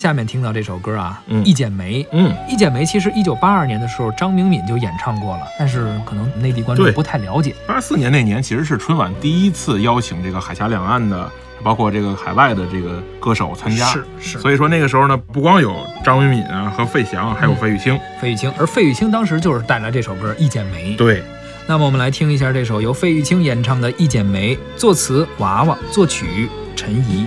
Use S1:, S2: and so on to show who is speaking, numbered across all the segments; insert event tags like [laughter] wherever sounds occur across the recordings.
S1: 下面听到这首歌啊，
S2: 嗯
S1: 一剪梅》。
S2: 嗯，《
S1: 一剪梅》其实一九八二年的时候，张明敏就演唱过了，但是可能内地观众不太了解。
S2: 八四年那年其实是春晚第一次邀请这个海峡两岸的，包括这个海外的这个歌手参加。
S1: 是是，
S2: 所以说那个时候呢，不光有张明敏啊和费翔，还有费玉清。
S1: 费玉清，而费玉清当时就是带来这首歌《一剪梅》。
S2: 对，
S1: 那么我们来听一下这首由费玉清演唱的《一剪梅》，作词娃娃，作曲陈怡。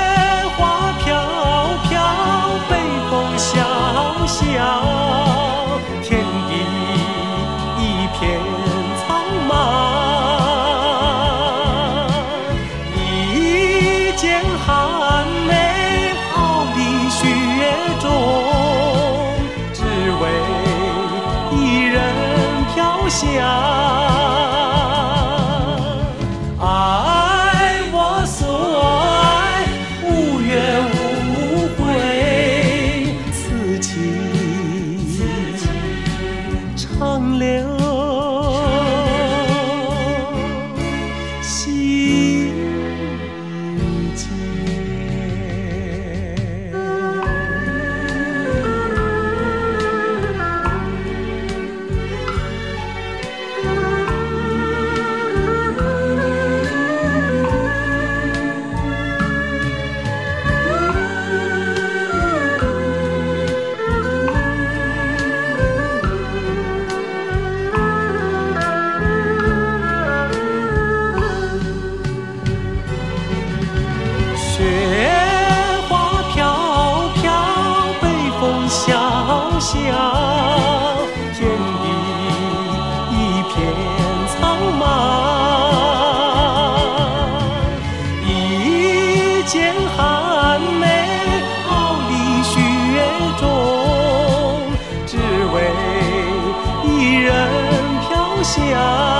S3: 间。飘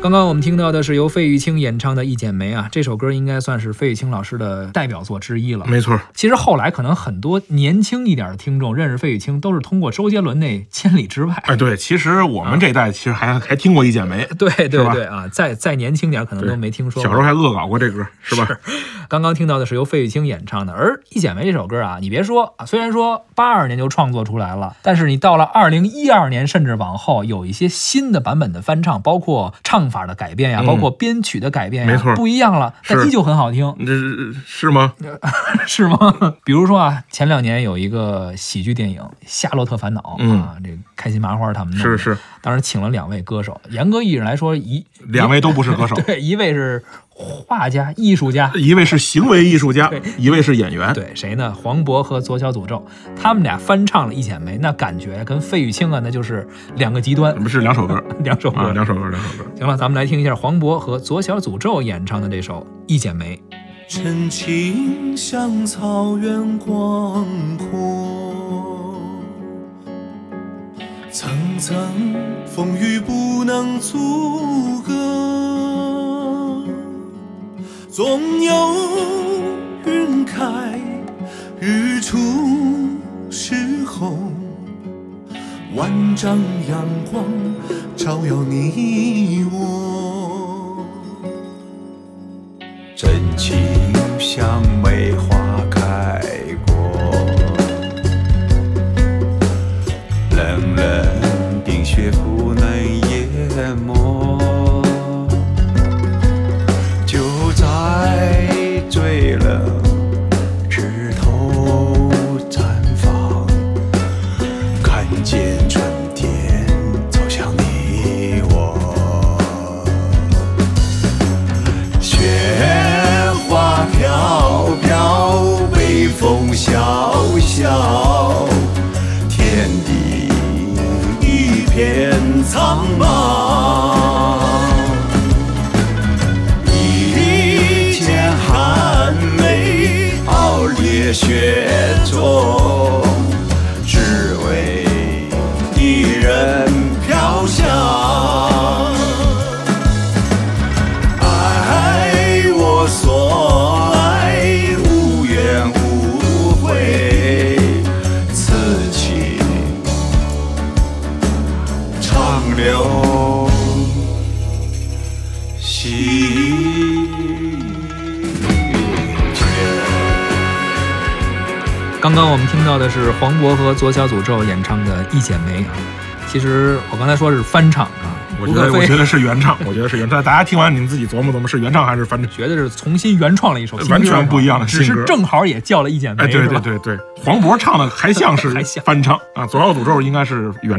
S1: 刚刚我们听到的是由费玉清演唱的《一剪梅》啊，这首歌应该算是费玉清老师的代表作之一了。
S2: 没错。
S1: 其实后来可能很多年轻一点的听众认识费玉清，都是通过周杰伦那《千里之外》。
S2: 哎，对，其实我们这代其实还还听过一剪梅，[laughs]
S1: 对对
S2: 是吧
S1: 对啊，再再年轻点，可能都没听说过。
S2: 小时候还恶搞过这歌，是吧？
S1: 刚刚听到的是由费玉清演唱的，而《一剪梅》这首歌啊，你别说啊，虽然说八二年就创作出来了，但是你到了二零一二年，甚至往后有一些新的版本的翻唱，包括唱法的改变呀，
S2: 嗯。
S1: 包括编曲的改变呀，
S2: 没错。
S1: 不一样了，但依旧很好听，
S2: 这是是吗？
S1: 是吗？[laughs] [laughs] 比如说啊，前两年有一个喜剧电影《夏洛特烦恼》
S2: 嗯。
S1: 啊，这开心麻花他们
S2: 是是，
S1: 当时请了两位歌手，严格意义上来说，一
S2: 两位都不是歌手，[laughs]
S1: 对，一位是画家、艺术家，
S2: 一位是行为艺术家，一位是演员。
S1: 对，谁呢？黄渤和左小诅咒，他们俩翻唱了《一剪梅》，那感觉跟费玉清啊，那就是两个极端，
S2: 不是两首歌 [laughs]
S1: 两首歌。
S2: 啊，两首歌，两首歌。
S1: 行了，咱们来听一下黄渤和左小诅咒演唱的这首《一剪梅》。
S3: 真情像草原广阔，层层风雨不能阻隔，总有云开日出时候，万丈阳光照耀你我。
S4: 真情像梅花开过，冷冷冰雪不能雪中，只为一人飘香。爱我所爱，无怨无悔，此情长留心
S1: 刚刚我们听到的是黄渤和左小诅咒演唱的《一剪梅》啊。其实我刚才说是翻唱啊，
S2: 我觉得，我觉得是原唱，我觉得是原唱。大家听完你们自己琢磨琢磨，是原唱还是翻唱？
S1: 觉得是重新原创了一首歌，
S2: 完全不一样的
S1: 只
S2: 新歌
S1: 是正好也叫了一剪梅，
S2: 哎，对对对对，黄渤唱的还像是 [laughs]
S1: 还像
S2: 翻唱啊，左小诅咒应该是原唱。